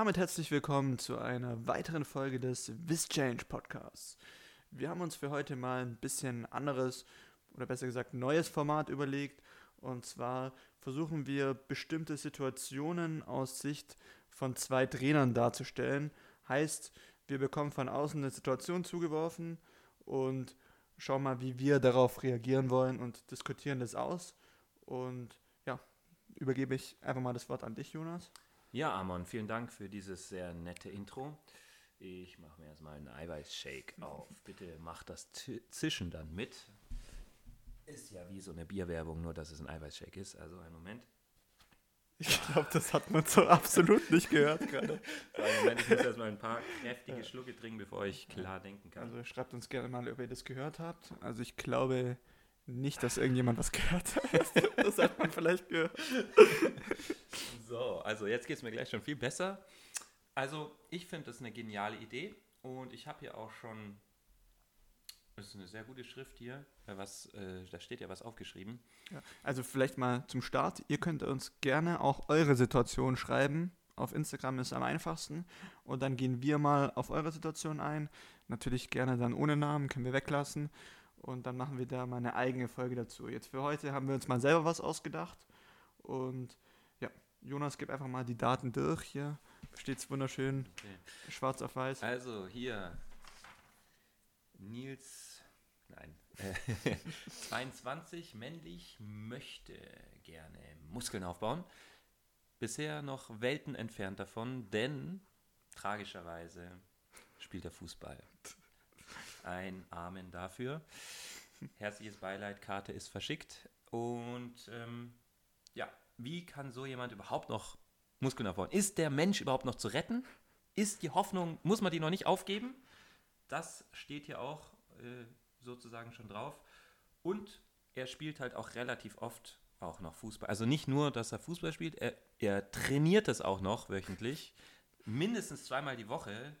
damit herzlich willkommen zu einer weiteren Folge des WisChange Podcasts. Wir haben uns für heute mal ein bisschen anderes oder besser gesagt neues Format überlegt. Und zwar versuchen wir bestimmte Situationen aus Sicht von zwei Trainern darzustellen. Heißt, wir bekommen von außen eine Situation zugeworfen und schauen mal, wie wir darauf reagieren wollen und diskutieren das aus. Und ja, übergebe ich einfach mal das Wort an dich, Jonas. Ja, Amon, vielen Dank für dieses sehr nette Intro. Ich mache mir erstmal einen Eiweißshake auf. Bitte mach das Zischen dann mit. Ist ja wie so eine Bierwerbung, nur dass es ein Eiweißshake ist. Also einen Moment. Ich glaube, das hat man so absolut nicht gehört gerade. Moment, ich muss erstmal ein paar kräftige Schlucke trinken, bevor ich klar denken kann. Also schreibt uns gerne mal, ob ihr das gehört habt. Also ich glaube nicht, dass irgendjemand was gehört hat. Das hat man vielleicht gehört. So, also jetzt geht es mir gleich schon viel besser. Also ich finde das eine geniale Idee und ich habe hier auch schon, das ist eine sehr gute Schrift hier, was, äh, da steht ja was aufgeschrieben. Ja, also vielleicht mal zum Start, ihr könnt uns gerne auch eure Situation schreiben. Auf Instagram ist am einfachsten und dann gehen wir mal auf eure Situation ein. Natürlich gerne dann ohne Namen, können wir weglassen und dann machen wir da mal eine eigene Folge dazu. Jetzt für heute haben wir uns mal selber was ausgedacht und Jonas, gib einfach mal die Daten durch. Hier steht es wunderschön okay. schwarz auf weiß. Also hier Nils, nein, 22, männlich, möchte gerne Muskeln aufbauen. Bisher noch Welten entfernt davon, denn tragischerweise spielt er Fußball. Ein Amen dafür. Herzliches Beileid, Karte ist verschickt. Und ähm, ja, wie kann so jemand überhaupt noch Muskeln aufbauen? Ist der Mensch überhaupt noch zu retten? Ist die Hoffnung, muss man die noch nicht aufgeben? Das steht hier auch äh, sozusagen schon drauf. Und er spielt halt auch relativ oft auch noch Fußball. Also nicht nur, dass er Fußball spielt, er, er trainiert es auch noch wöchentlich. Mindestens zweimal die Woche.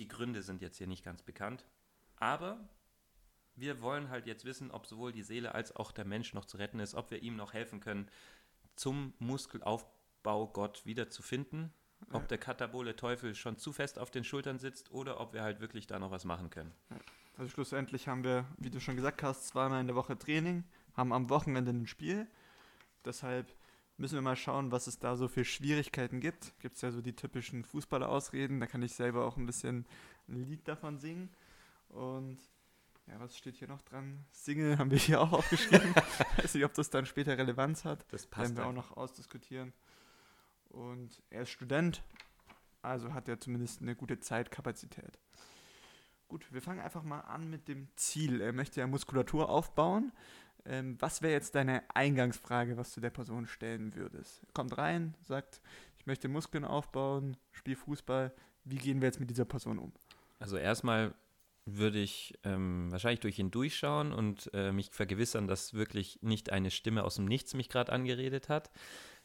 Die Gründe sind jetzt hier nicht ganz bekannt. Aber wir wollen halt jetzt wissen, ob sowohl die Seele als auch der Mensch noch zu retten ist, ob wir ihm noch helfen können, zum Muskelaufbau Gott wiederzufinden. Ob der katabole Teufel schon zu fest auf den Schultern sitzt oder ob wir halt wirklich da noch was machen können. Also schlussendlich haben wir, wie du schon gesagt hast, zweimal in der Woche Training, haben am Wochenende ein Spiel. Deshalb müssen wir mal schauen, was es da so für Schwierigkeiten gibt. Gibt es ja so die typischen Fußballer-Ausreden, da kann ich selber auch ein bisschen ein Lied davon singen. Und ja, was steht hier noch dran? Single haben wir hier auch aufgeschrieben. Weiß nicht, ob das dann später Relevanz hat. Das passt. Werden wir auch noch ausdiskutieren. Und er ist Student, also hat er zumindest eine gute Zeitkapazität. Gut, wir fangen einfach mal an mit dem Ziel. Er möchte ja Muskulatur aufbauen. Ähm, was wäre jetzt deine Eingangsfrage, was du der Person stellen würdest? Kommt rein, sagt, ich möchte Muskeln aufbauen, spiele Fußball. Wie gehen wir jetzt mit dieser Person um? Also erstmal würde ich ähm, wahrscheinlich durch ihn durchschauen und äh, mich vergewissern, dass wirklich nicht eine Stimme aus dem Nichts mich gerade angeredet hat.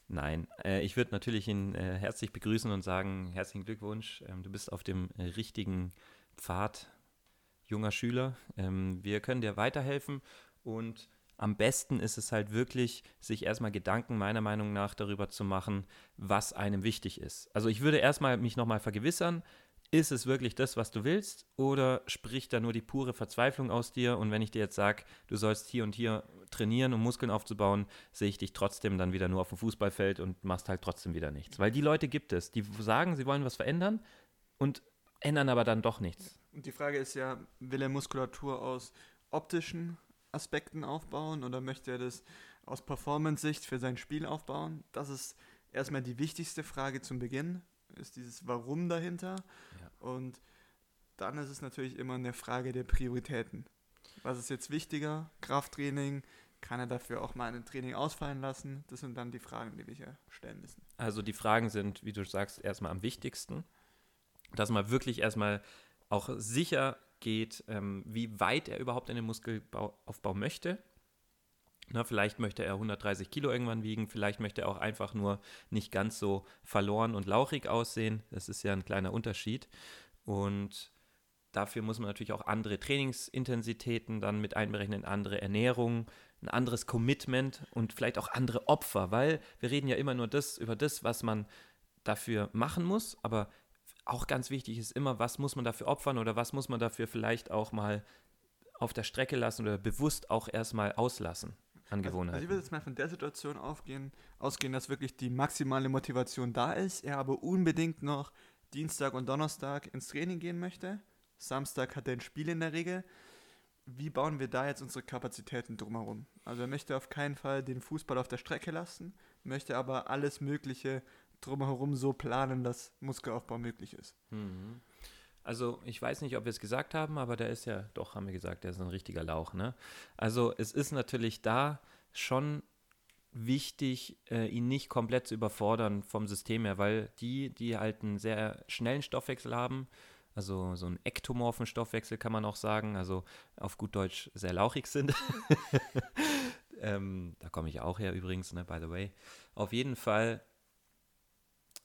Nein, äh, ich würde natürlich ihn äh, herzlich begrüßen und sagen, herzlichen Glückwunsch, ähm, du bist auf dem richtigen Pfad, junger Schüler. Ähm, wir können dir weiterhelfen und am besten ist es halt wirklich, sich erstmal Gedanken meiner Meinung nach darüber zu machen, was einem wichtig ist. Also ich würde erstmal mich nochmal vergewissern, ist es wirklich das, was du willst, oder spricht da nur die pure Verzweiflung aus dir? Und wenn ich dir jetzt sage, du sollst hier und hier trainieren, um Muskeln aufzubauen, sehe ich dich trotzdem dann wieder nur auf dem Fußballfeld und machst halt trotzdem wieder nichts. Weil die Leute gibt es, die sagen, sie wollen was verändern und ändern aber dann doch nichts. Und die Frage ist ja, will er Muskulatur aus optischen Aspekten aufbauen oder möchte er das aus Performance-Sicht für sein Spiel aufbauen? Das ist erstmal die wichtigste Frage zum Beginn ist dieses Warum dahinter. Ja. Und dann ist es natürlich immer eine Frage der Prioritäten. Was ist jetzt wichtiger? Krafttraining? Kann er dafür auch mal ein Training ausfallen lassen? Das sind dann die Fragen, die wir hier stellen müssen. Also die Fragen sind, wie du sagst, erstmal am wichtigsten. Dass man wirklich erstmal auch sicher geht, ähm, wie weit er überhaupt in den Muskelaufbau möchte. Na, vielleicht möchte er 130 Kilo irgendwann wiegen, vielleicht möchte er auch einfach nur nicht ganz so verloren und lauchig aussehen. Das ist ja ein kleiner Unterschied. Und dafür muss man natürlich auch andere Trainingsintensitäten dann mit einberechnen, andere Ernährung, ein anderes Commitment und vielleicht auch andere Opfer, weil wir reden ja immer nur das über das, was man dafür machen muss, aber auch ganz wichtig ist immer, was muss man dafür opfern oder was muss man dafür vielleicht auch mal auf der Strecke lassen oder bewusst auch erstmal auslassen an Gewohnheiten. Also, also ich würde jetzt mal von der Situation aufgehen, ausgehen, dass wirklich die maximale Motivation da ist, er aber unbedingt noch Dienstag und Donnerstag ins Training gehen möchte. Samstag hat er ein Spiel in der Regel. Wie bauen wir da jetzt unsere Kapazitäten drumherum? Also er möchte auf keinen Fall den Fußball auf der Strecke lassen, möchte aber alles Mögliche drumherum so planen, dass Muskelaufbau möglich ist. Mhm. Also ich weiß nicht, ob wir es gesagt haben, aber der ist ja, doch, haben wir gesagt, der ist ein richtiger Lauch. Ne? Also es ist natürlich da schon wichtig, äh, ihn nicht komplett zu überfordern vom System her, weil die, die halt einen sehr schnellen Stoffwechsel haben, also so einen ektomorphen Stoffwechsel kann man auch sagen, also auf gut Deutsch sehr lauchig sind. ähm, da komme ich auch her übrigens, ne, by the way. Auf jeden Fall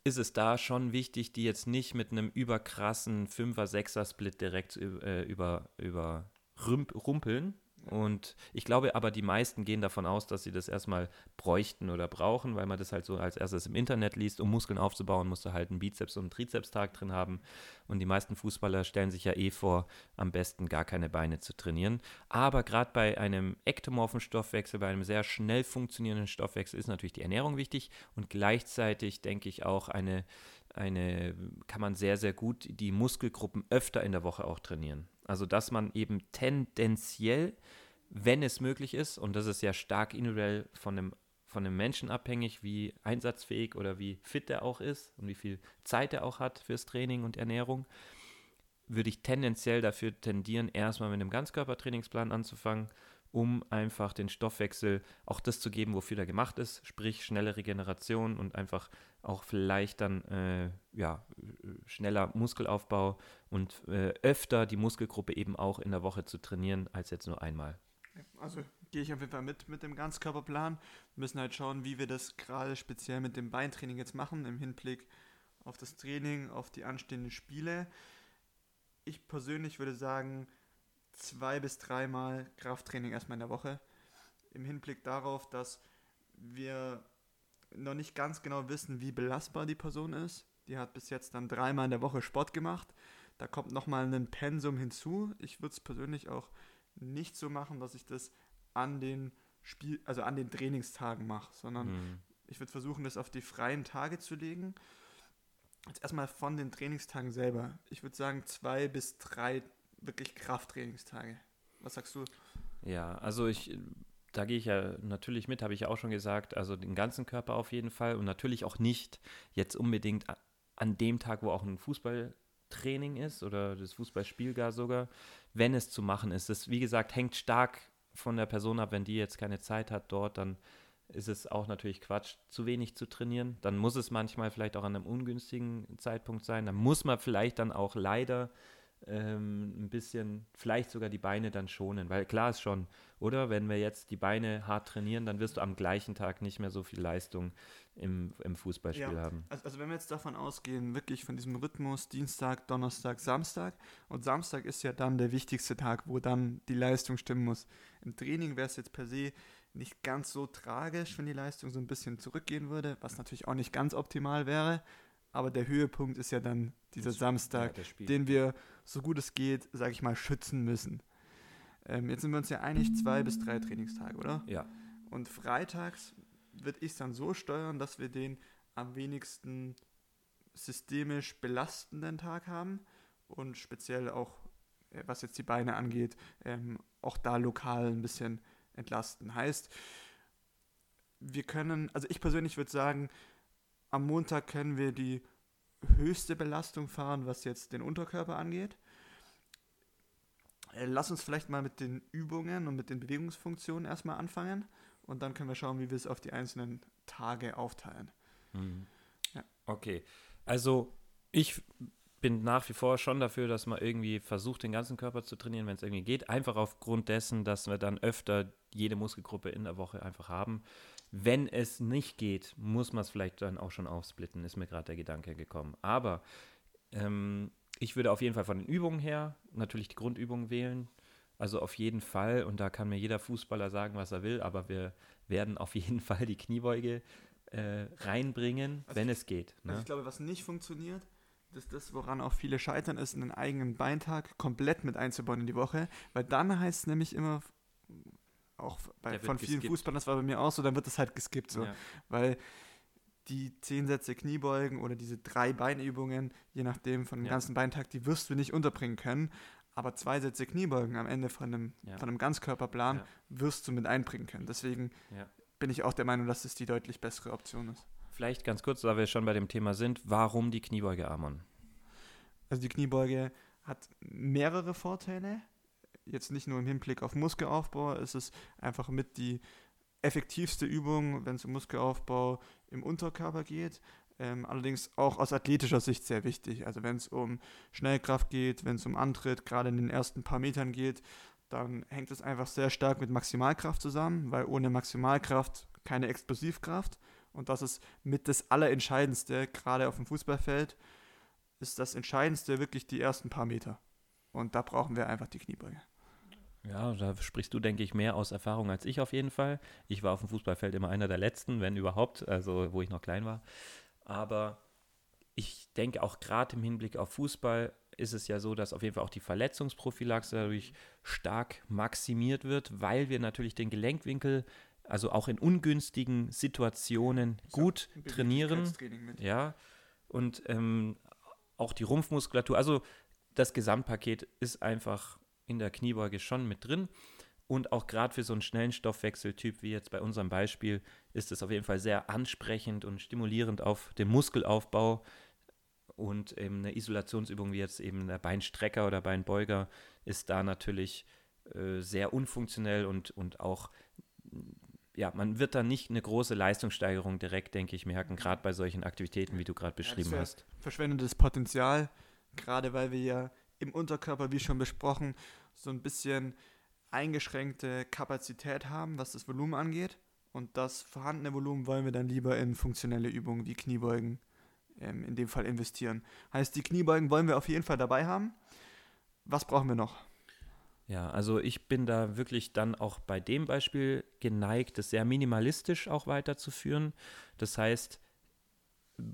ist es da schon wichtig, die jetzt nicht mit einem überkrassen 5er, 6er Split direkt äh, über, über rumpeln, und ich glaube aber, die meisten gehen davon aus, dass sie das erstmal bräuchten oder brauchen, weil man das halt so als erstes im Internet liest. Um Muskeln aufzubauen, musst du halt einen Bizeps- und einen Trizepstag drin haben. Und die meisten Fußballer stellen sich ja eh vor, am besten gar keine Beine zu trainieren. Aber gerade bei einem ektomorphen Stoffwechsel, bei einem sehr schnell funktionierenden Stoffwechsel ist natürlich die Ernährung wichtig und gleichzeitig denke ich auch eine eine, kann man sehr, sehr gut die Muskelgruppen öfter in der Woche auch trainieren. Also, dass man eben tendenziell, wenn es möglich ist, und das ist ja stark individuell von einem, von einem Menschen abhängig, wie einsatzfähig oder wie fit er auch ist und wie viel Zeit er auch hat fürs Training und Ernährung, würde ich tendenziell dafür tendieren, erstmal mit einem Ganzkörpertrainingsplan anzufangen, um einfach den Stoffwechsel auch das zu geben, wofür er gemacht ist, sprich schnelle Regeneration und einfach auch vielleicht dann äh, ja, schneller Muskelaufbau und äh, öfter die Muskelgruppe eben auch in der Woche zu trainieren, als jetzt nur einmal. Also gehe ich auf jeden Fall mit mit dem Ganzkörperplan. Wir müssen halt schauen, wie wir das gerade speziell mit dem Beintraining jetzt machen, im Hinblick auf das Training, auf die anstehenden Spiele. Ich persönlich würde sagen, zwei bis dreimal Krafttraining erstmal in der Woche. Im Hinblick darauf, dass wir noch nicht ganz genau wissen, wie belastbar die Person ist. Die hat bis jetzt dann dreimal in der Woche Sport gemacht. Da kommt nochmal ein Pensum hinzu. Ich würde es persönlich auch nicht so machen, dass ich das an den Spiel, also an den Trainingstagen mache, sondern mhm. ich würde versuchen, das auf die freien Tage zu legen. Jetzt erstmal von den Trainingstagen selber. Ich würde sagen, zwei bis drei wirklich Krafttrainingstage. Was sagst du? Ja, also ich da gehe ich ja natürlich mit, habe ich ja auch schon gesagt, also den ganzen Körper auf jeden Fall und natürlich auch nicht jetzt unbedingt an dem Tag, wo auch ein Fußballtraining ist oder das Fußballspiel gar sogar, wenn es zu machen ist. Das, wie gesagt, hängt stark von der Person ab, wenn die jetzt keine Zeit hat dort, dann ist es auch natürlich Quatsch, zu wenig zu trainieren. Dann muss es manchmal vielleicht auch an einem ungünstigen Zeitpunkt sein. Dann muss man vielleicht dann auch leider ähm, ein bisschen, vielleicht sogar die Beine dann schonen. Weil klar ist schon, oder? Wenn wir jetzt die Beine hart trainieren, dann wirst du am gleichen Tag nicht mehr so viel Leistung im, im Fußballspiel ja. haben. Also, also, wenn wir jetzt davon ausgehen, wirklich von diesem Rhythmus Dienstag, Donnerstag, Samstag und Samstag ist ja dann der wichtigste Tag, wo dann die Leistung stimmen muss. Im Training wäre es jetzt per se nicht ganz so tragisch, wenn die Leistung so ein bisschen zurückgehen würde, was natürlich auch nicht ganz optimal wäre. Aber der Höhepunkt ist ja dann dieser Samstag, ja, den wir so gut es geht, sage ich mal, schützen müssen. Ähm, jetzt sind wir uns ja einig, zwei bis drei Trainingstage, oder? Ja. Und freitags würde ich es dann so steuern, dass wir den am wenigsten systemisch belastenden Tag haben und speziell auch, äh, was jetzt die Beine angeht, ähm, auch da lokal ein bisschen entlasten. Heißt, wir können, also ich persönlich würde sagen, am Montag können wir die höchste Belastung fahren, was jetzt den Unterkörper angeht. Äh, lass uns vielleicht mal mit den Übungen und mit den Bewegungsfunktionen erstmal anfangen und dann können wir schauen, wie wir es auf die einzelnen Tage aufteilen. Mhm. Ja. Okay, also ich bin nach wie vor schon dafür, dass man irgendwie versucht, den ganzen Körper zu trainieren, wenn es irgendwie geht. Einfach aufgrund dessen, dass wir dann öfter jede Muskelgruppe in der Woche einfach haben. Wenn es nicht geht, muss man es vielleicht dann auch schon aufsplitten, ist mir gerade der Gedanke gekommen. Aber ähm, ich würde auf jeden Fall von den Übungen her natürlich die Grundübungen wählen. Also auf jeden Fall, und da kann mir jeder Fußballer sagen, was er will, aber wir werden auf jeden Fall die Kniebeuge äh, reinbringen, Also wenn es geht. Also Ne? ich glaube, was nicht funktioniert, das ist das, woran auch viele scheitern, ist einen eigenen Beintag komplett mit einzubauen in die Woche, weil dann heißt es nämlich immer, auch bei, von vielen geskippt. Fußballern, das war bei mir auch so, dann wird es halt geskippt so, Ja. weil die zehn Sätze Kniebeugen oder diese drei Beinübungen, je nachdem von dem Ja. ganzen Beintag, die wirst du nicht unterbringen können, aber zwei Sätze Kniebeugen am Ende von einem, Ja. von einem Ganzkörperplan wirst du mit einbringen können. Deswegen bin ich auch der Meinung, dass es die deutlich bessere Option ist. Vielleicht ganz kurz, da wir schon bei dem Thema sind, warum die Kniebeuge, Amon? Also die Kniebeuge hat mehrere Vorteile. Jetzt nicht nur im Hinblick auf Muskelaufbau, es ist einfach mit die effektivste Übung, wenn es um Muskelaufbau im Unterkörper geht. Ähm, allerdings auch aus athletischer Sicht sehr wichtig. Also wenn es um Schnellkraft geht, wenn es um Antritt, gerade in den ersten paar Metern geht, dann hängt es einfach sehr stark mit Maximalkraft zusammen, weil ohne Maximalkraft keine Explosivkraft. Und das ist mit das Allerentscheidendste, gerade auf dem Fußballfeld, ist das Entscheidendste wirklich die ersten paar Meter. Und da brauchen wir einfach die Kniebeuge. Ja, da sprichst du, denke ich, mehr aus Erfahrung als ich auf jeden Fall. Ich war auf dem Fußballfeld immer einer der Letzten, wenn überhaupt, also wo ich noch klein war. Aber ich denke auch gerade im Hinblick auf Fußball ist es ja so, dass auf jeden Fall auch die Verletzungsprophylaxe dadurch stark maximiert wird, weil wir natürlich den Gelenkwinkel, also auch in ungünstigen Situationen gut trainieren. Ja, und ähm, auch die Rumpfmuskulatur, also das Gesamtpaket ist einfach in der Kniebeuge schon mit drin. Und auch gerade für so einen schnellen Stoffwechseltyp wie jetzt bei unserem Beispiel ist es auf jeden Fall sehr ansprechend und stimulierend auf den Muskelaufbau. Und eben eine Isolationsübung wie jetzt eben der Beinstrecker oder Beinbeuger ist da natürlich äh, sehr unfunktionell und, und auch, ja, man wird da nicht eine große Leistungssteigerung direkt, denke ich, merken, gerade bei solchen Aktivitäten, wie du gerade beschrieben wär- hast. Verschwendetes Potenzial, gerade weil wir ja im Unterkörper, wie schon besprochen, so ein bisschen eingeschränkte Kapazität haben, was das Volumen angeht. Und das vorhandene Volumen wollen wir dann lieber in funktionelle Übungen wie Kniebeugen ähm, in dem Fall investieren. Heißt, die Kniebeugen wollen wir auf jeden Fall dabei haben. Was brauchen wir noch? Ja, also ich bin da wirklich dann auch bei dem Beispiel geneigt, das sehr minimalistisch auch weiterzuführen. Das heißt,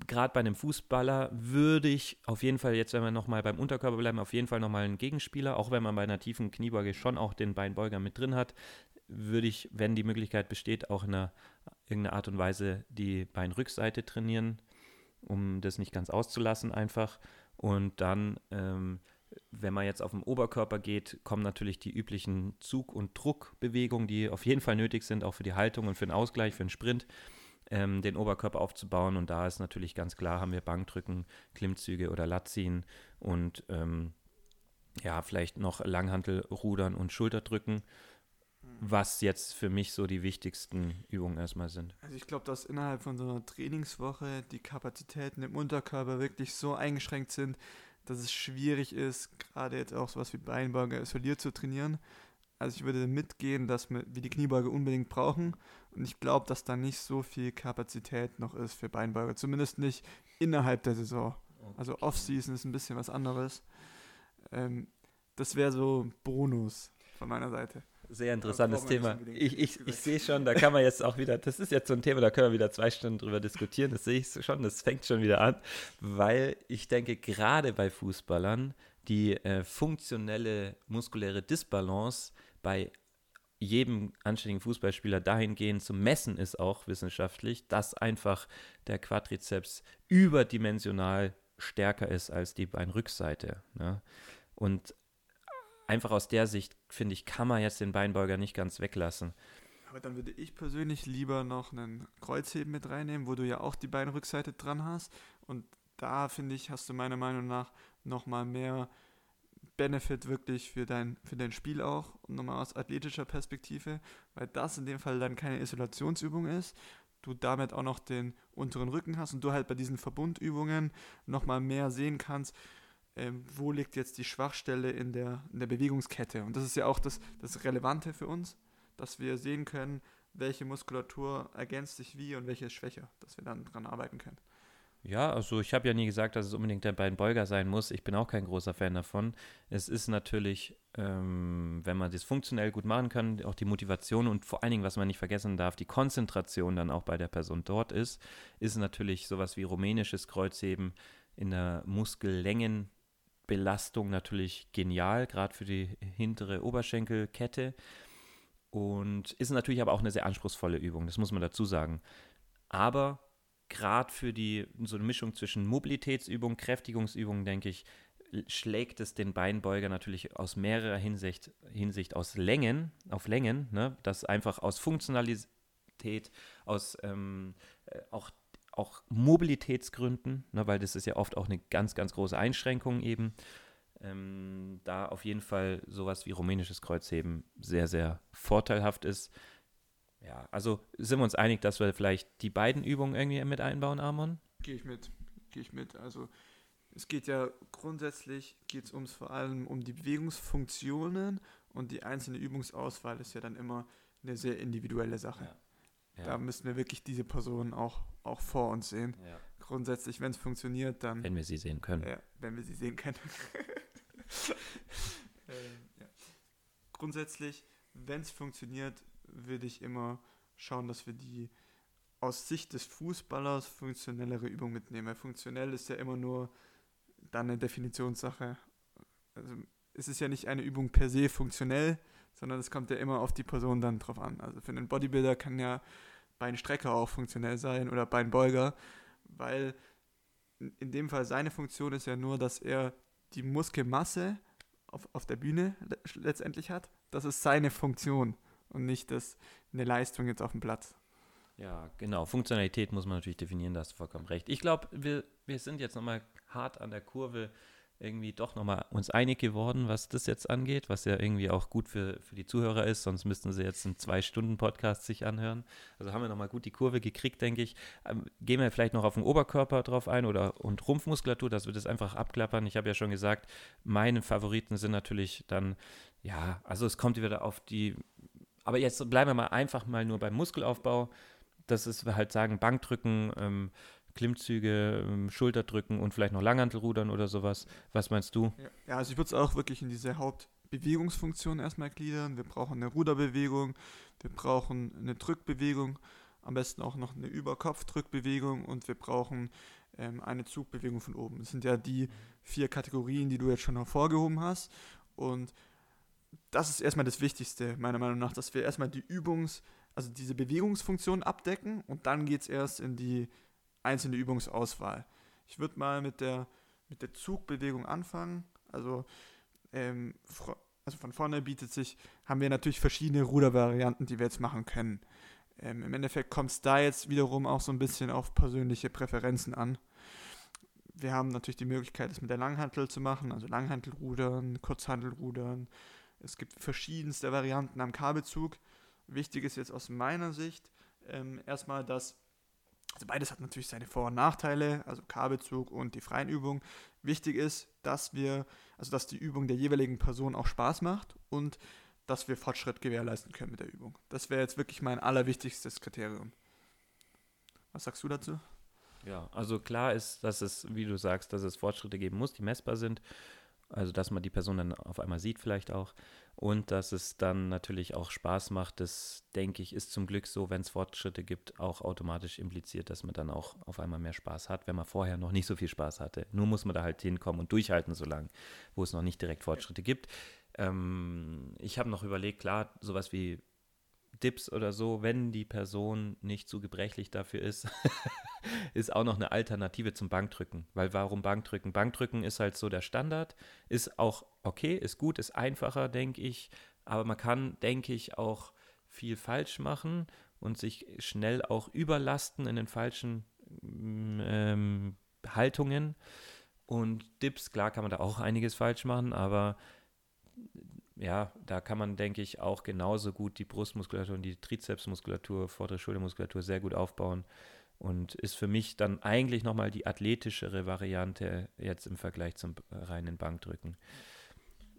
gerade bei einem Fußballer würde ich auf jeden Fall, jetzt wenn wir nochmal beim Unterkörper bleiben, auf jeden Fall nochmal einen Gegenspieler, auch wenn man bei einer tiefen Kniebeuge schon auch den Beinbeuger mit drin hat, würde ich, wenn die Möglichkeit besteht, auch in einer irgendeiner Art und Weise die Beinrückseite trainieren, um das nicht ganz auszulassen einfach. Und dann, ähm, wenn man jetzt auf den Oberkörper geht, kommen natürlich die üblichen Zug- und Druckbewegungen, die auf jeden Fall nötig sind, auch für die Haltung und für den Ausgleich, für den Sprint, ähm, den Oberkörper aufzubauen. Und da ist natürlich ganz klar, haben wir Bankdrücken, Klimmzüge oder Latziehen und ähm, ja, vielleicht noch Langhantel, Rudern und Schulterdrücken, was jetzt für mich so die wichtigsten Übungen erstmal sind. Also ich glaube, dass innerhalb von so einer Trainingswoche die Kapazitäten im Unterkörper wirklich so eingeschränkt sind, dass es schwierig ist, gerade jetzt auch sowas wie Beinbeuge isoliert zu trainieren. Also ich würde mitgehen, dass wir, die Kniebeuge unbedingt brauchen. Und ich glaube, dass da nicht so viel Kapazität noch ist für Beinbeuge. Zumindest nicht innerhalb der Saison. Also Off-Season ist ein bisschen was anderes. Ähm, das wäre so Bonus von meiner Seite. Sehr interessantes Thema. Ich, ich, ich sehe schon, da kann man jetzt auch wieder, das ist jetzt so ein Thema, da können wir wieder zwei Stunden drüber diskutieren, das sehe ich schon, das fängt schon wieder an, weil ich denke, gerade bei Fußballern die äh, funktionelle muskuläre Disbalance bei jedem anständigen Fußballspieler dahingehend zu messen ist auch wissenschaftlich, dass einfach der Quadrizeps überdimensional stärker ist als die Beinrückseite. Ne? Und einfach aus der Sicht, finde ich, kann man jetzt den Beinbeuger nicht ganz weglassen. Aber dann würde ich persönlich lieber noch einen Kreuzheben mit reinnehmen, wo du ja auch die Beinrückseite dran hast. Und da, finde ich, hast du meiner Meinung nach nochmal mehr Benefit wirklich für dein, für dein Spiel auch und nochmal aus athletischer Perspektive, weil das in dem Fall dann keine Isolationsübung ist. Du damit auch noch den unteren Rücken hast und du halt bei diesen Verbundübungen nochmal mehr sehen kannst, ähm, wo liegt jetzt die Schwachstelle in der, in der Bewegungskette. Und das ist ja auch das, das Relevante für uns, dass wir sehen können, welche Muskulatur ergänzt sich wie und welche ist schwächer, dass wir dann dran arbeiten können. Ja, also ich habe ja nie gesagt, dass es unbedingt der Beinbeuger sein muss. Ich bin auch kein großer Fan davon. Es ist natürlich, ähm, wenn man das funktionell gut machen kann, auch die Motivation und vor allen Dingen, was man nicht vergessen darf, die Konzentration dann auch bei der Person dort ist, ist natürlich sowas wie rumänisches Kreuzheben in der Muskellängenbelastung natürlich genial, gerade für die hintere Oberschenkelkette. Und ist natürlich aber auch eine sehr anspruchsvolle Übung, das muss man dazu sagen. Aber gerade für die so eine Mischung zwischen Mobilitätsübung, Kräftigungsübung, denke ich, schlägt es den Beinbeuger natürlich aus mehrerer Hinsicht, Hinsicht aus Längen, auf Längen, ne? das einfach aus Funktionalität, aus ähm, äh, auch, auch Mobilitätsgründen, ne? weil das ist ja oft auch eine ganz, ganz große Einschränkung eben, ähm, da auf jeden Fall sowas wie rumänisches Kreuzheben sehr, sehr vorteilhaft ist. Ja, also sind wir uns einig, dass wir vielleicht die beiden Übungen irgendwie mit einbauen, Amon? Gehe ich mit, gehe ich mit. Also es geht ja grundsätzlich, geht es ums vor allem um die Bewegungsfunktionen und die einzelne Übungsauswahl ist ja dann immer eine sehr individuelle Sache. Ja. Ja. Da müssen wir wirklich diese Personen auch, auch vor uns sehen. Ja. Grundsätzlich, wenn es funktioniert, dann. Wenn wir sie sehen können. Ja, wenn wir sie sehen können. äh, Grundsätzlich, wenn es funktioniert, würde ich immer schauen, dass wir die aus Sicht des Fußballers funktionellere Übung mitnehmen. Weil funktionell ist ja immer nur dann eine Definitionssache. Also es ist ja nicht eine Übung per se funktionell, sondern es kommt ja immer auf die Person dann drauf an. Also für einen Bodybuilder kann ja Beinstrecker auch funktionell sein oder Beinbeuger, weil in dem Fall seine Funktion ist ja nur, dass er die Muskelmasse auf, auf der Bühne letztendlich hat. Das ist seine Funktion und nicht das, eine Leistung jetzt auf dem Platz. Ja, genau. Funktionalität muss man natürlich definieren, da hast du vollkommen recht. Ich glaube, wir, wir sind jetzt nochmal hart an der Kurve irgendwie doch nochmal uns einig geworden, was das jetzt angeht, was ja irgendwie auch gut für, für die Zuhörer ist, sonst müssten sie jetzt einen Zwei-Stunden-Podcast sich anhören. Also haben wir nochmal gut die Kurve gekriegt, denke ich. Ähm, gehen wir vielleicht noch auf den Oberkörper drauf ein oder und Rumpfmuskulatur, dass wir das einfach abklappern. Ich habe ja schon gesagt, meine Favoriten sind natürlich dann, ja, also es kommt wieder auf die aber jetzt bleiben wir mal einfach mal nur beim Muskelaufbau. Das ist halt sagen, Bankdrücken, ähm, Klimmzüge, ähm, Schulterdrücken und vielleicht noch Langhantelrudern oder sowas. Was meinst du? Ja, also ich würde es auch wirklich in diese Hauptbewegungsfunktion erstmal gliedern. Wir brauchen eine Ruderbewegung, wir brauchen eine Drückbewegung, am besten auch noch eine Überkopfdrückbewegung und wir brauchen ähm, eine Zugbewegung von oben. Das sind ja die vier Kategorien, die du jetzt schon hervorgehoben hast. Und das ist erstmal das Wichtigste, meiner Meinung nach, dass wir erstmal die Übungs-, also diese Bewegungsfunktion abdecken und dann geht es erst in die einzelne Übungsauswahl. Ich würde mal mit der, mit der Zugbewegung anfangen. Also, ähm, also von vorne bietet sich, haben wir natürlich verschiedene Rudervarianten, die wir jetzt machen können. Ähm, Im Endeffekt kommt es da jetzt wiederum auch so ein bisschen auf persönliche Präferenzen an. Wir haben natürlich die Möglichkeit, es mit der Langhantel zu machen, also Langhantelrudern, Kurzhantelrudern, es gibt verschiedenste Varianten am Kabelzug. Wichtig ist jetzt aus meiner Sicht ähm, erstmal, dass, also beides hat natürlich seine Vor- und Nachteile, also Kabelzug und die freien Übungen. Wichtig ist, dass wir, also dass die Übung der jeweiligen Person auch Spaß macht und dass wir Fortschritt gewährleisten können mit der Übung. Das wäre jetzt wirklich mein allerwichtigstes Kriterium. Was sagst du dazu? Ja, also klar ist, dass es, wie du sagst, dass es Fortschritte geben muss, die messbar sind. Also, dass man die Person dann auf einmal sieht, vielleicht auch. Und dass es dann natürlich auch Spaß macht, das denke ich, ist zum Glück so, wenn es Fortschritte gibt, auch automatisch impliziert, dass man dann auch auf einmal mehr Spaß hat, wenn man vorher noch nicht so viel Spaß hatte. Nur muss man da halt hinkommen und durchhalten, so lange, wo es noch nicht direkt Fortschritte gibt. Ähm, ich habe noch überlegt, klar, sowas wie Dips oder so, wenn die Person nicht zu gebrechlich dafür ist, ist auch noch eine Alternative zum Bankdrücken. Weil warum Bankdrücken? Bankdrücken ist halt so der Standard, ist auch okay, ist gut, ist einfacher, denke ich, aber man kann, denke ich, auch viel falsch machen und sich schnell auch überlasten in den falschen mm, ähm, Haltungen. Und Dips, klar kann man da auch einiges falsch machen, aber ja, da kann man, denke ich, auch genauso gut die Brustmuskulatur und die Trizepsmuskulatur, vordere Schultermuskulatur sehr gut aufbauen und ist für mich dann eigentlich nochmal die athletischere Variante jetzt im Vergleich zum reinen Bankdrücken.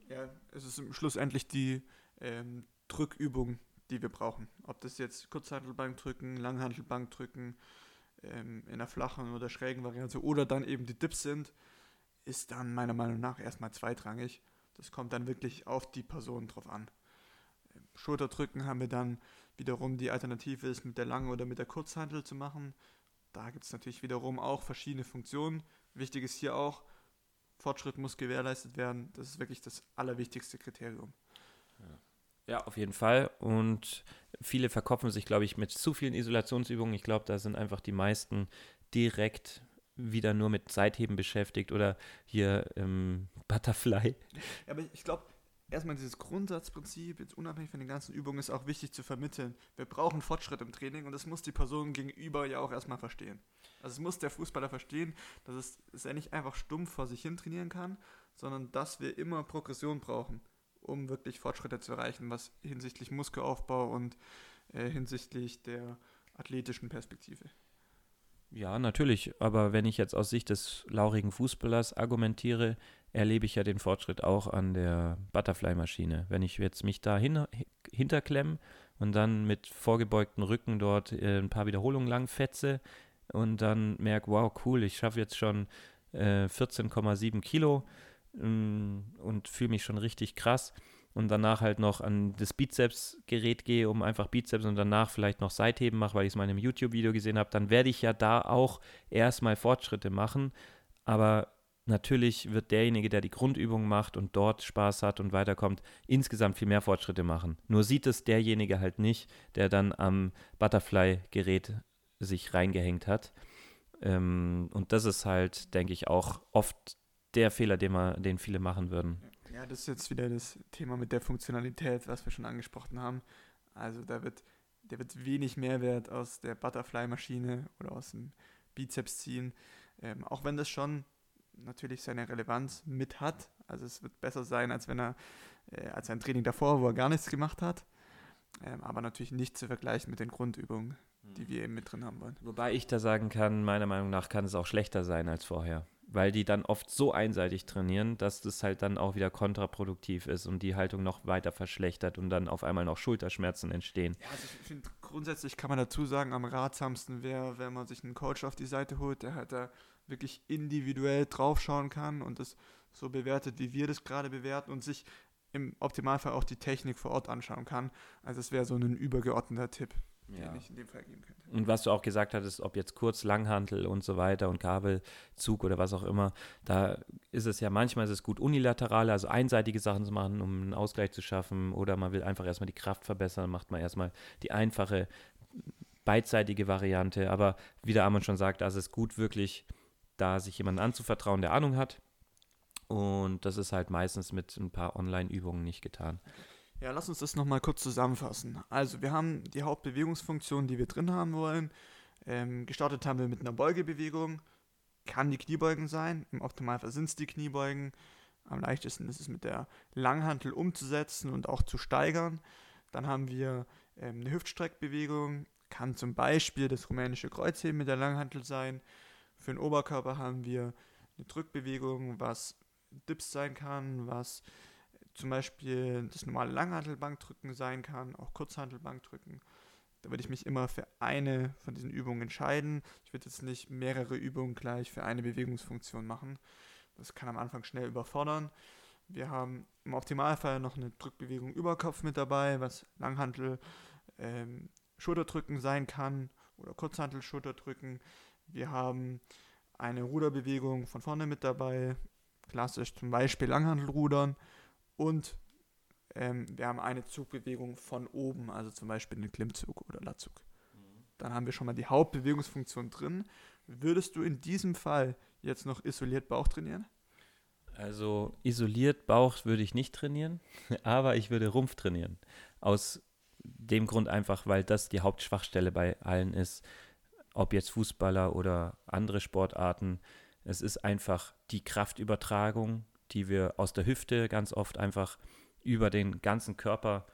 Ja, es ist schlussendlich die ähm, Drückübung, die wir brauchen. Ob das jetzt Kurzhantelbankdrücken, Langhantelbankdrücken, ähm, in der flachen oder schrägen Variante oder dann eben die Dips sind, ist dann meiner Meinung nach erstmal zweitrangig. Das kommt dann wirklich auf die Person drauf an. Schulterdrücken haben wir dann wiederum die Alternative ist, mit der langen oder mit der Kurzhantel zu machen. Da gibt es natürlich wiederum auch verschiedene Funktionen. Wichtig ist hier auch, Fortschritt muss gewährleistet werden. Das ist wirklich das allerwichtigste Kriterium. Ja, auf jeden Fall. Und viele verkopfen sich, glaube ich, mit zu vielen Isolationsübungen. Ich glaube, da sind einfach die meisten direkt wieder nur mit Seitheben beschäftigt oder hier ähm, Butterfly. Ja, aber ich glaube, erstmal dieses Grundsatzprinzip, jetzt unabhängig von den ganzen Übungen, ist auch wichtig zu vermitteln. Wir brauchen Fortschritt im Training und das muss die Person gegenüber ja auch erstmal verstehen. Also es muss der Fußballer verstehen, dass, es, dass er nicht einfach stumpf vor sich hin trainieren kann, sondern dass wir immer Progression brauchen, um wirklich Fortschritte zu erreichen, was hinsichtlich Muskelaufbau und äh, hinsichtlich der athletischen Perspektive. Ja, natürlich. Aber wenn ich jetzt aus Sicht des laurigen Fußballers argumentiere, erlebe ich ja den Fortschritt auch an der Butterfly-Maschine. Wenn ich jetzt mich da hin, hinterklemme und dann mit vorgebeugten Rücken dort äh, ein paar Wiederholungen lang fetze und dann merke, wow, cool, ich schaffe jetzt schon äh, 14,7 Kilo ähm, und fühle mich schon richtig krass und danach halt noch an das Bizeps-Gerät gehe, um einfach Bizeps und danach vielleicht noch Seitheben mache, weil ich es mal in einem YouTube-Video gesehen habe, dann werde ich ja da auch erstmal Fortschritte machen. Aber natürlich wird derjenige, der die Grundübung macht und dort Spaß hat und weiterkommt, insgesamt viel mehr Fortschritte machen. Nur sieht es derjenige halt nicht, der dann am Butterfly-Gerät sich reingehängt hat. Ähm, und das ist halt, denke ich, auch oft der Fehler, den, man, den viele machen würden. Ja, das ist jetzt wieder das Thema mit der Funktionalität, was wir schon angesprochen haben. Also da wird, der wird wenig Mehrwert aus der Butterfly-Maschine oder aus dem Bizeps ziehen. Ähm, auch wenn das schon natürlich seine Relevanz mit hat. Also es wird besser sein, als wenn er äh, als ein Training davor, wo er gar nichts gemacht hat. Ähm, aber natürlich nicht zu vergleichen mit den Grundübungen, die hm. wir eben mit drin haben wollen. Wobei ich da sagen kann, meiner Meinung nach kann es auch schlechter sein als vorher weil die dann oft so einseitig trainieren, dass das halt dann auch wieder kontraproduktiv ist und die Haltung noch weiter verschlechtert und dann auf einmal noch Schulterschmerzen entstehen. Ja, also ich finde, grundsätzlich kann man dazu sagen, am ratsamsten wäre, wenn man sich einen Coach auf die Seite holt, der halt da wirklich individuell draufschauen kann und das so bewertet, wie wir das gerade bewerten und sich im Optimalfall auch die Technik vor Ort anschauen kann. Also es wäre so ein übergeordneter Tipp ja. den ich in dem Fall geben könnte. Und was du auch gesagt hattest, ob jetzt kurz Langhantel und so weiter und Kabelzug oder was auch immer, da ist es ja manchmal ist es gut unilateral, also einseitige Sachen zu machen, um einen Ausgleich zu schaffen oder man will einfach erstmal die Kraft verbessern, macht man erstmal die einfache beidseitige Variante, aber wie der Armin schon sagt, ist es gut wirklich da sich jemanden anzuvertrauen, der Ahnung hat und das ist halt meistens mit ein paar Online-Übungen nicht getan. Ja, lass uns das nochmal kurz zusammenfassen. Also, wir haben die Hauptbewegungsfunktion, die wir drin haben wollen. Ähm, gestartet haben wir mit einer Beugebewegung. Kann die Kniebeugen sein. Im Optimalfall sind es die Kniebeugen. Am leichtesten ist es mit der Langhantel umzusetzen und auch zu steigern. Dann haben wir ähm, eine Hüftstreckbewegung. Kann zum Beispiel das rumänische Kreuzheben mit der Langhantel sein. Für den Oberkörper haben wir eine Drückbewegung, was Dips sein kann, was zum Beispiel das normale Langhantelbankdrücken sein kann, auch Kurzhantelbankdrücken. Da würde ich mich immer für eine von diesen Übungen entscheiden. Ich würde jetzt nicht mehrere Übungen gleich für eine Bewegungsfunktion machen. Das kann am Anfang schnell überfordern. Wir haben im Optimalfall noch eine Drückbewegung über Kopf mit dabei, was Langhantel ähm, Schulterdrücken sein kann oder Kurzhantel Schulterdrücken. Wir haben eine Ruderbewegung von vorne mit dabei, klassisch zum Beispiel Langhantelrudern. Und ähm, wir haben eine Zugbewegung von oben, also zum Beispiel einen Klimmzug oder Latzug. Dann haben wir schon mal die Hauptbewegungsfunktion drin. Würdest du in diesem Fall jetzt noch isoliert Bauch trainieren? Also isoliert Bauch würde ich nicht trainieren, aber ich würde Rumpf trainieren. Aus dem Grund einfach, weil das die Hauptschwachstelle bei allen ist, ob jetzt Fußballer oder andere Sportarten. Es ist einfach die Kraftübertragung, die wir aus der Hüfte ganz oft einfach über den ganzen Körper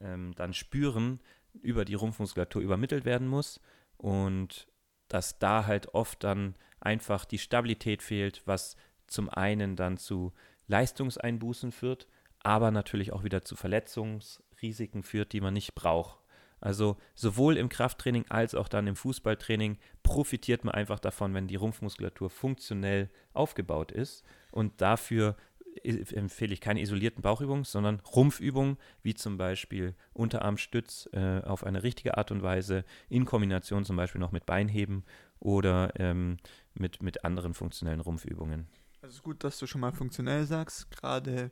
ähm, dann spüren, über die Rumpfmuskulatur übermittelt werden muss und dass da halt oft dann einfach die Stabilität fehlt, was zum einen dann zu Leistungseinbußen führt, aber natürlich auch wieder zu Verletzungsrisiken führt, die man nicht braucht. Also sowohl im Krafttraining als auch dann im Fußballtraining profitiert man einfach davon, wenn die Rumpfmuskulatur funktionell aufgebaut ist. Und dafür empfehle ich keine isolierten Bauchübungen, sondern Rumpfübungen, wie zum Beispiel Unterarmstütz äh, auf eine richtige Art und Weise, in Kombination zum Beispiel noch mit Beinheben oder ähm, mit, mit anderen funktionellen Rumpfübungen. Also gut, dass du schon mal funktionell sagst. Gerade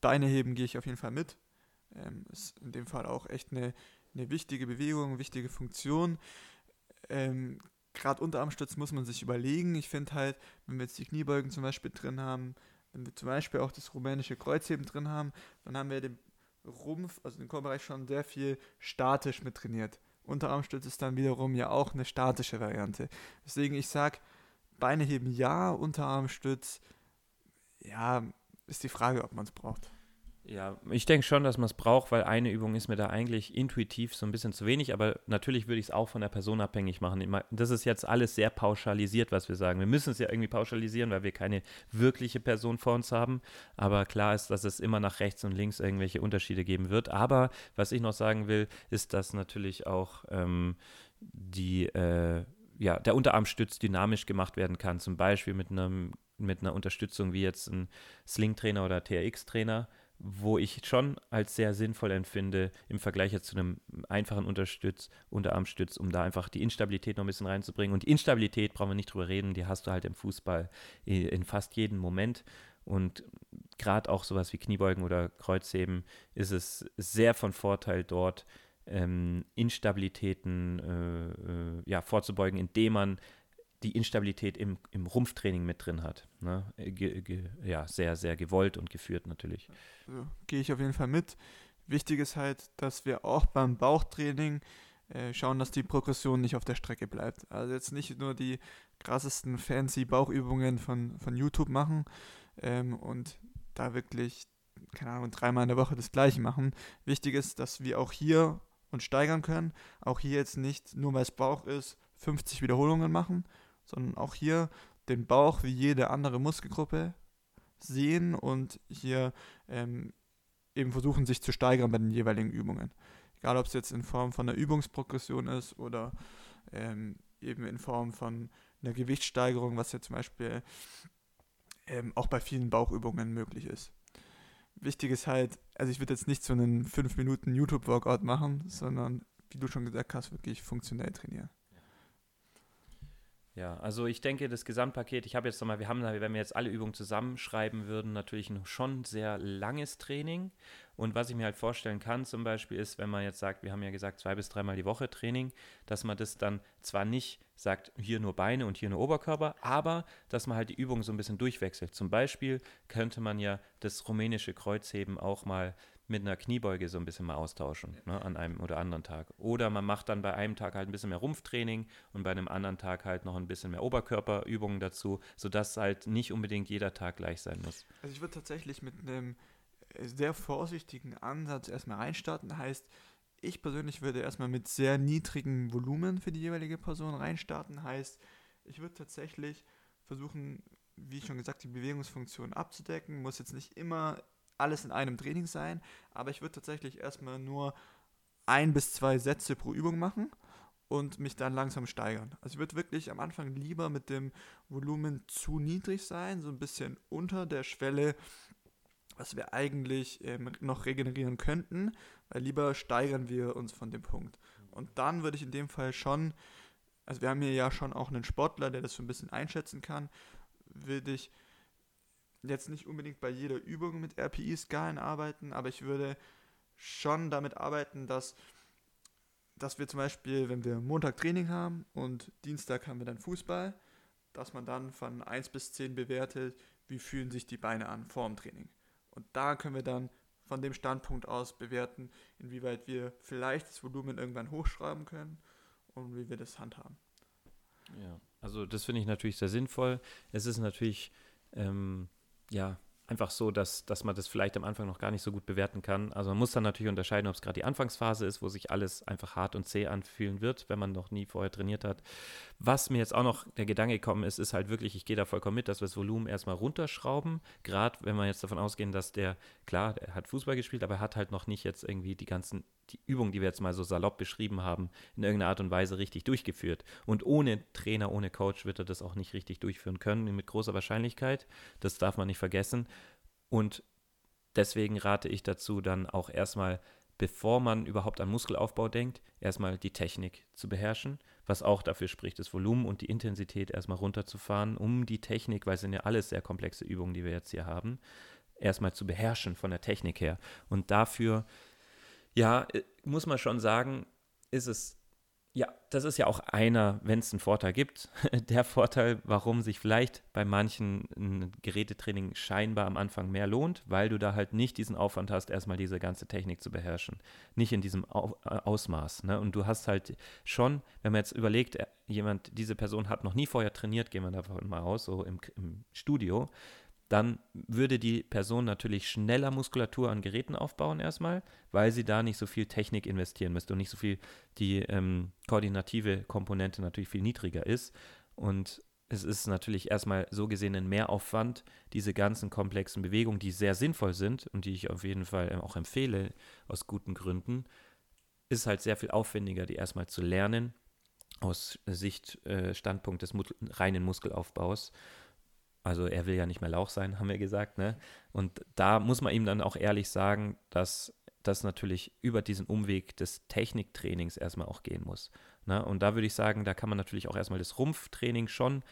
Beine heben gehe ich auf jeden Fall mit. Ähm, ist in dem Fall auch echt eine, eine wichtige Bewegung, eine wichtige Funktion. Ähm, Gerade Unterarmstütz muss man sich überlegen. Ich finde halt, wenn wir jetzt die Kniebeugen zum Beispiel drin haben, wenn wir zum Beispiel auch das rumänische Kreuzheben drin haben, dann haben wir den Rumpf, also den Chorbereich schon sehr viel statisch mit trainiert. Unterarmstütz ist dann wiederum ja auch eine statische Variante. Deswegen ich sage, Beine heben ja, Unterarmstütz, ja, ist die Frage, ob man es braucht. Ja, ich denke schon, dass man es braucht, weil eine Übung ist mir da eigentlich intuitiv so ein bisschen zu wenig, aber natürlich würde ich es auch von der Person abhängig machen. Das ist jetzt alles sehr pauschalisiert, was wir sagen. Wir müssen es ja irgendwie pauschalisieren, weil wir keine wirkliche Person vor uns haben. Aber klar ist, dass es immer nach rechts und links irgendwelche Unterschiede geben wird. Aber was ich noch sagen will, ist, dass natürlich auch ähm, die, äh, ja, der Unterarmstütz dynamisch gemacht werden kann. Zum Beispiel mit einem mit einer Unterstützung wie jetzt ein Sling-Trainer oder TRX-Trainer wo ich schon als sehr sinnvoll empfinde im Vergleich zu einem einfachen Unterstütz, Unterarmstütz, um da einfach die Instabilität noch ein bisschen reinzubringen. Und die Instabilität, brauchen wir nicht drüber reden, die hast du halt im Fußball in fast jedem Moment. Und gerade auch sowas wie Kniebeugen oder Kreuzheben ist es sehr von Vorteil dort, ähm, Instabilitäten äh, äh, ja, vorzubeugen, indem man die Instabilität im, im Rumpftraining mit drin hat. Ne? Ge, ge, ja, sehr, sehr gewollt und geführt natürlich. Also, Gehe ich auf jeden Fall mit. Wichtig ist halt, dass wir auch beim Bauchtraining äh, schauen, dass die Progression nicht auf der Strecke bleibt. Also jetzt nicht nur die krassesten fancy Bauchübungen von, von YouTube machen ähm, und da wirklich, keine Ahnung, dreimal in der Woche das gleiche machen. Wichtig ist, dass wir auch hier uns steigern können. Auch hier jetzt nicht, nur weil es Bauch ist, 50 Wiederholungen machen, sondern auch hier den Bauch wie jede andere Muskelgruppe sehen und hier ähm, eben versuchen, sich zu steigern bei den jeweiligen Übungen. Egal, ob es jetzt in Form von einer Übungsprogression ist oder ähm, eben in Form von einer Gewichtssteigerung, was ja zum Beispiel ähm, auch bei vielen Bauchübungen möglich ist. Wichtig ist halt, also ich würde jetzt nicht so einen 5 Minuten YouTube-Workout machen, sondern wie du schon gesagt hast, wirklich funktionell trainieren. Ja, also ich denke, das Gesamtpaket, ich habe jetzt nochmal, wir haben, wenn wir jetzt alle Übungen zusammenschreiben würden, natürlich ein schon sehr langes Training. Und was ich mir halt vorstellen kann, zum Beispiel, ist, wenn man jetzt sagt, wir haben ja gesagt, zwei bis dreimal die Woche Training, dass man das dann zwar nicht sagt, hier nur Beine und hier nur Oberkörper, aber dass man halt die Übungen so ein bisschen durchwechselt. Zum Beispiel könnte man ja das rumänische Kreuzheben auch mal mit einer Kniebeuge so ein bisschen mal austauschen ne, an einem oder anderen Tag. Oder man macht dann bei einem Tag halt ein bisschen mehr Rumpftraining und bei einem anderen Tag halt noch ein bisschen mehr Oberkörperübungen dazu, sodass halt nicht unbedingt jeder Tag gleich sein muss. Also ich würde tatsächlich mit einem äh, sehr vorsichtigen Ansatz erstmal reinstarten. Heißt, ich persönlich würde erstmal mit sehr niedrigem Volumen für die jeweilige Person reinstarten. Heißt, ich würde tatsächlich versuchen, wie schon gesagt, die Bewegungsfunktion abzudecken. Muss jetzt nicht immer alles in einem Training sein, aber ich würde tatsächlich erstmal nur ein bis zwei Sätze pro Übung machen und mich dann langsam steigern. Also ich würde wirklich am Anfang lieber mit dem Volumen zu niedrig sein, so ein bisschen unter der Schwelle, was wir eigentlich ähm, noch regenerieren könnten, weil lieber steigern wir uns von dem Punkt. Und dann würde ich in dem Fall schon, also wir haben hier ja schon auch einen Sportler, der das so ein bisschen einschätzen kann, würde ich jetzt nicht unbedingt bei jeder Übung mit RPI-Skalen arbeiten, aber ich würde schon damit arbeiten, dass, dass wir zum Beispiel, wenn wir Montag Training haben und Dienstag haben wir dann Fußball, dass man dann von 1 bis 10 bewertet, wie fühlen sich die Beine an vor dem Training. Und da können wir dann von dem Standpunkt aus bewerten, inwieweit wir vielleicht das Volumen irgendwann hochschreiben können und wie wir das handhaben. Ja, also das finde ich natürlich sehr sinnvoll. Es ist natürlich ähm, ja, einfach so, dass, dass man das vielleicht am Anfang noch gar nicht so gut bewerten kann. Also man muss dann natürlich unterscheiden, ob es gerade die Anfangsphase ist, wo sich alles einfach hart und zäh anfühlen wird, wenn man noch nie vorher trainiert hat. Was mir jetzt auch noch der Gedanke gekommen ist, ist halt wirklich, ich gehe da vollkommen mit, dass wir das Volumen erstmal runterschrauben. Gerade wenn wir jetzt davon ausgehen, dass der, klar, der hat Fußball gespielt, aber er hat halt noch nicht jetzt irgendwie die ganzen die Übung, die wir jetzt mal so salopp beschrieben haben, in irgendeiner Art und Weise richtig durchgeführt. Und ohne Trainer, ohne Coach wird er das auch nicht richtig durchführen können, mit großer Wahrscheinlichkeit. Das darf man nicht vergessen. Und deswegen rate ich dazu, dann auch erstmal, bevor man überhaupt an Muskelaufbau denkt, erstmal die Technik zu beherrschen, was auch dafür spricht, das Volumen und die Intensität erstmal runterzufahren, um die Technik, weil es sind ja alles sehr komplexe Übungen, die wir jetzt hier haben, erstmal zu beherrschen von der Technik her. Und dafür, ja, äh, muss man schon sagen, ist es ja, das ist ja auch einer, wenn es einen Vorteil gibt, der Vorteil, warum sich vielleicht bei manchen ein Gerätetraining scheinbar am Anfang mehr lohnt, weil du da halt nicht diesen Aufwand hast, erstmal diese ganze Technik zu beherrschen. Nicht in diesem Au äh, Ausmaß. Ne? Und du hast halt schon, wenn man jetzt überlegt, äh, jemand, diese Person hat noch nie vorher trainiert, gehen wir davon mal aus, so im, im Studio, dann würde die Person natürlich schneller Muskulatur an Geräten aufbauen erstmal, weil sie da nicht so viel Technik investieren müsste und nicht so viel die ähm, koordinative Komponente natürlich viel niedriger ist. Und es ist natürlich erstmal so gesehen ein Mehraufwand, diese ganzen komplexen Bewegungen, die sehr sinnvoll sind und die ich auf jeden Fall auch empfehle, aus guten Gründen, ist halt sehr viel aufwendiger, die erstmal zu lernen, aus Sicht, äh, Standpunkt des Mus reinen Muskelaufbaus. Also er will ja nicht mehr Lauch sein, haben wir gesagt. Ne? Und da muss man ihm dann auch ehrlich sagen, dass das natürlich über diesen Umweg des Techniktrainings erstmal auch gehen muss. Ne? Und da würde ich sagen, da kann man natürlich auch erstmal das Rumpftraining schon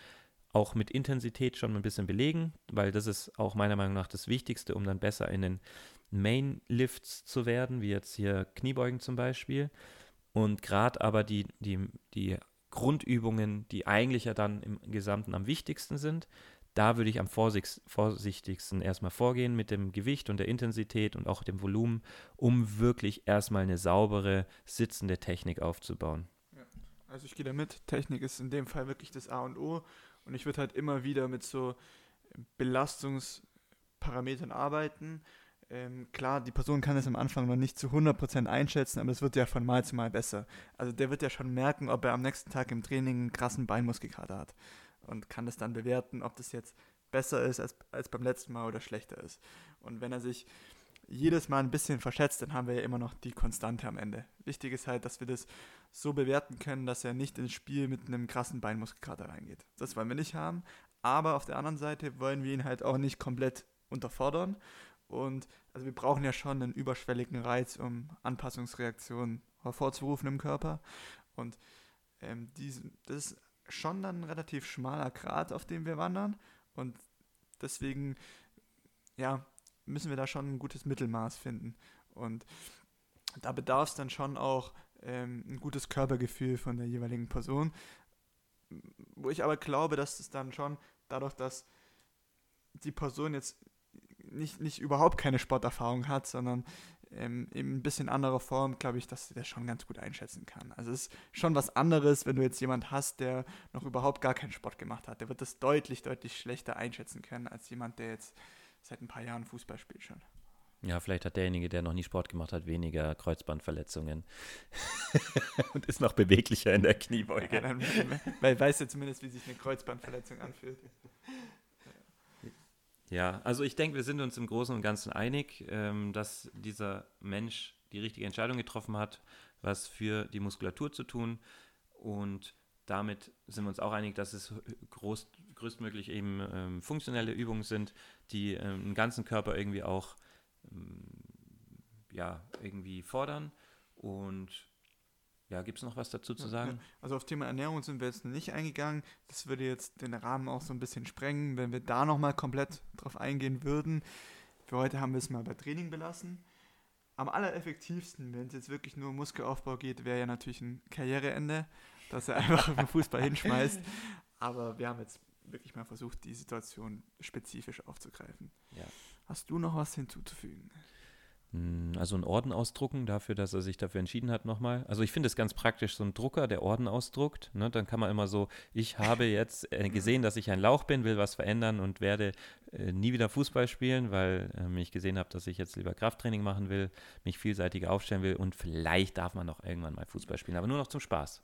auch mit Intensität schon ein bisschen belegen, weil das ist auch meiner Meinung nach das Wichtigste, um dann besser in den Main Lifts zu werden, wie jetzt hier Kniebeugen zum Beispiel. Und gerade aber die, die, die Grundübungen, die eigentlich ja dann im Gesamten am wichtigsten sind, da würde ich am vorsichtigsten erstmal vorgehen mit dem Gewicht und der Intensität und auch dem Volumen, um wirklich erstmal eine saubere, sitzende Technik aufzubauen. Ja. Also ich gehe damit, Technik ist in dem Fall wirklich das A und O und ich würde halt immer wieder mit so Belastungsparametern arbeiten. Ähm, klar, die Person kann es am Anfang noch nicht zu 100% einschätzen, aber es wird ja von Mal zu Mal besser. Also der wird ja schon merken, ob er am nächsten Tag im Training einen krassen Beinmuskelkater hat und kann es dann bewerten, ob das jetzt besser ist als, als beim letzten Mal oder schlechter ist. Und wenn er sich jedes Mal ein bisschen verschätzt, dann haben wir ja immer noch die Konstante am Ende. Wichtig ist halt, dass wir das so bewerten können, dass er nicht ins Spiel mit einem krassen Beinmuskelkater reingeht. Das wollen wir nicht haben. Aber auf der anderen Seite wollen wir ihn halt auch nicht komplett unterfordern. Und also wir brauchen ja schon einen überschwelligen Reiz, um Anpassungsreaktionen hervorzurufen im Körper. Und ähm, diesen, das ist schon dann ein relativ schmaler Grat, auf dem wir wandern. Und deswegen, ja, müssen wir da schon ein gutes Mittelmaß finden. Und da bedarf es dann schon auch ähm, ein gutes Körpergefühl von der jeweiligen Person. Wo ich aber glaube, dass es dann schon dadurch, dass die Person jetzt nicht, nicht überhaupt keine Sporterfahrung hat, sondern ähm, in ein bisschen anderer Form, glaube ich, dass sie das schon ganz gut einschätzen kann. Also es ist schon was anderes, wenn du jetzt jemand hast, der noch überhaupt gar keinen Sport gemacht hat. Der wird das deutlich, deutlich schlechter einschätzen können, als jemand, der jetzt seit ein paar Jahren Fußball spielt schon. Ja, vielleicht hat derjenige, der noch nie Sport gemacht hat, weniger Kreuzbandverletzungen und ist noch beweglicher in der Kniebeuge. Ja, dann, weil weiß ja zumindest, wie sich eine Kreuzbandverletzung anfühlt. Ja, also ich denke, wir sind uns im Großen und Ganzen einig, ähm, dass dieser Mensch die richtige Entscheidung getroffen hat, was für die Muskulatur zu tun. Und damit sind wir uns auch einig, dass es groß, größtmöglich eben ähm, funktionelle Übungen sind, die ähm, den ganzen Körper irgendwie auch ähm, ja, irgendwie fordern. Und ja, gibt es noch was dazu zu sagen? Also auf Thema Ernährung sind wir jetzt nicht eingegangen. Das würde jetzt den Rahmen auch so ein bisschen sprengen, wenn wir da nochmal komplett drauf eingehen würden. Für heute haben wir es mal bei Training belassen. Am allereffektivsten, wenn es jetzt wirklich nur um Muskelaufbau geht, wäre ja natürlich ein Karriereende, dass er einfach auf den Fußball hinschmeißt. Aber wir haben jetzt wirklich mal versucht, die Situation spezifisch aufzugreifen. Ja. Hast du noch was hinzuzufügen? Hm, also einen Orden ausdrucken dafür, dass er sich dafür entschieden hat nochmal. Also ich finde es ganz praktisch, so ein Drucker, der Orden ausdruckt. Ne? Dann kann man immer so, ich habe jetzt äh, gesehen, dass ich ein Lauch bin, will was verändern und werde äh, nie wieder Fußball spielen, weil äh, ich gesehen habe, dass ich jetzt lieber Krafttraining machen will, mich vielseitiger aufstellen will und vielleicht darf man noch irgendwann mal Fußball spielen, aber nur noch zum Spaß.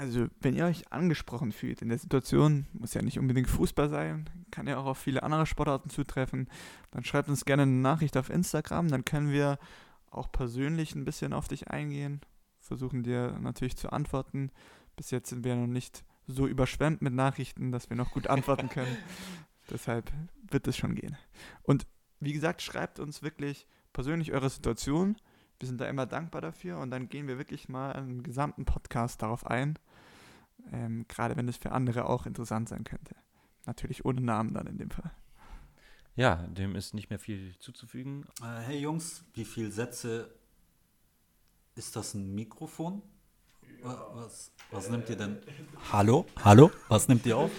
Also, wenn ihr euch angesprochen fühlt in der Situation, muss ja nicht unbedingt Fußball sein, kann ja auch auf viele andere Sportarten zutreffen, dann schreibt uns gerne eine Nachricht auf Instagram, dann können wir auch persönlich ein bisschen auf dich eingehen, versuchen dir natürlich zu antworten. Bis jetzt sind wir noch nicht so überschwemmt mit Nachrichten, dass wir noch gut antworten können. Deshalb wird es schon gehen. Und wie gesagt, schreibt uns wirklich persönlich eure Situation. Wir sind da immer dankbar dafür und dann gehen wir wirklich mal im gesamten Podcast darauf ein. Ähm, gerade wenn es für andere auch interessant sein könnte. Natürlich ohne Namen dann in dem Fall. Ja, dem ist nicht mehr viel zuzufügen. Äh, hey Jungs, wie viele Sätze ist das ein Mikrofon? Wa- Was, was nimmt ihr denn? Hallo? Hallo? Was nimmt ihr auf?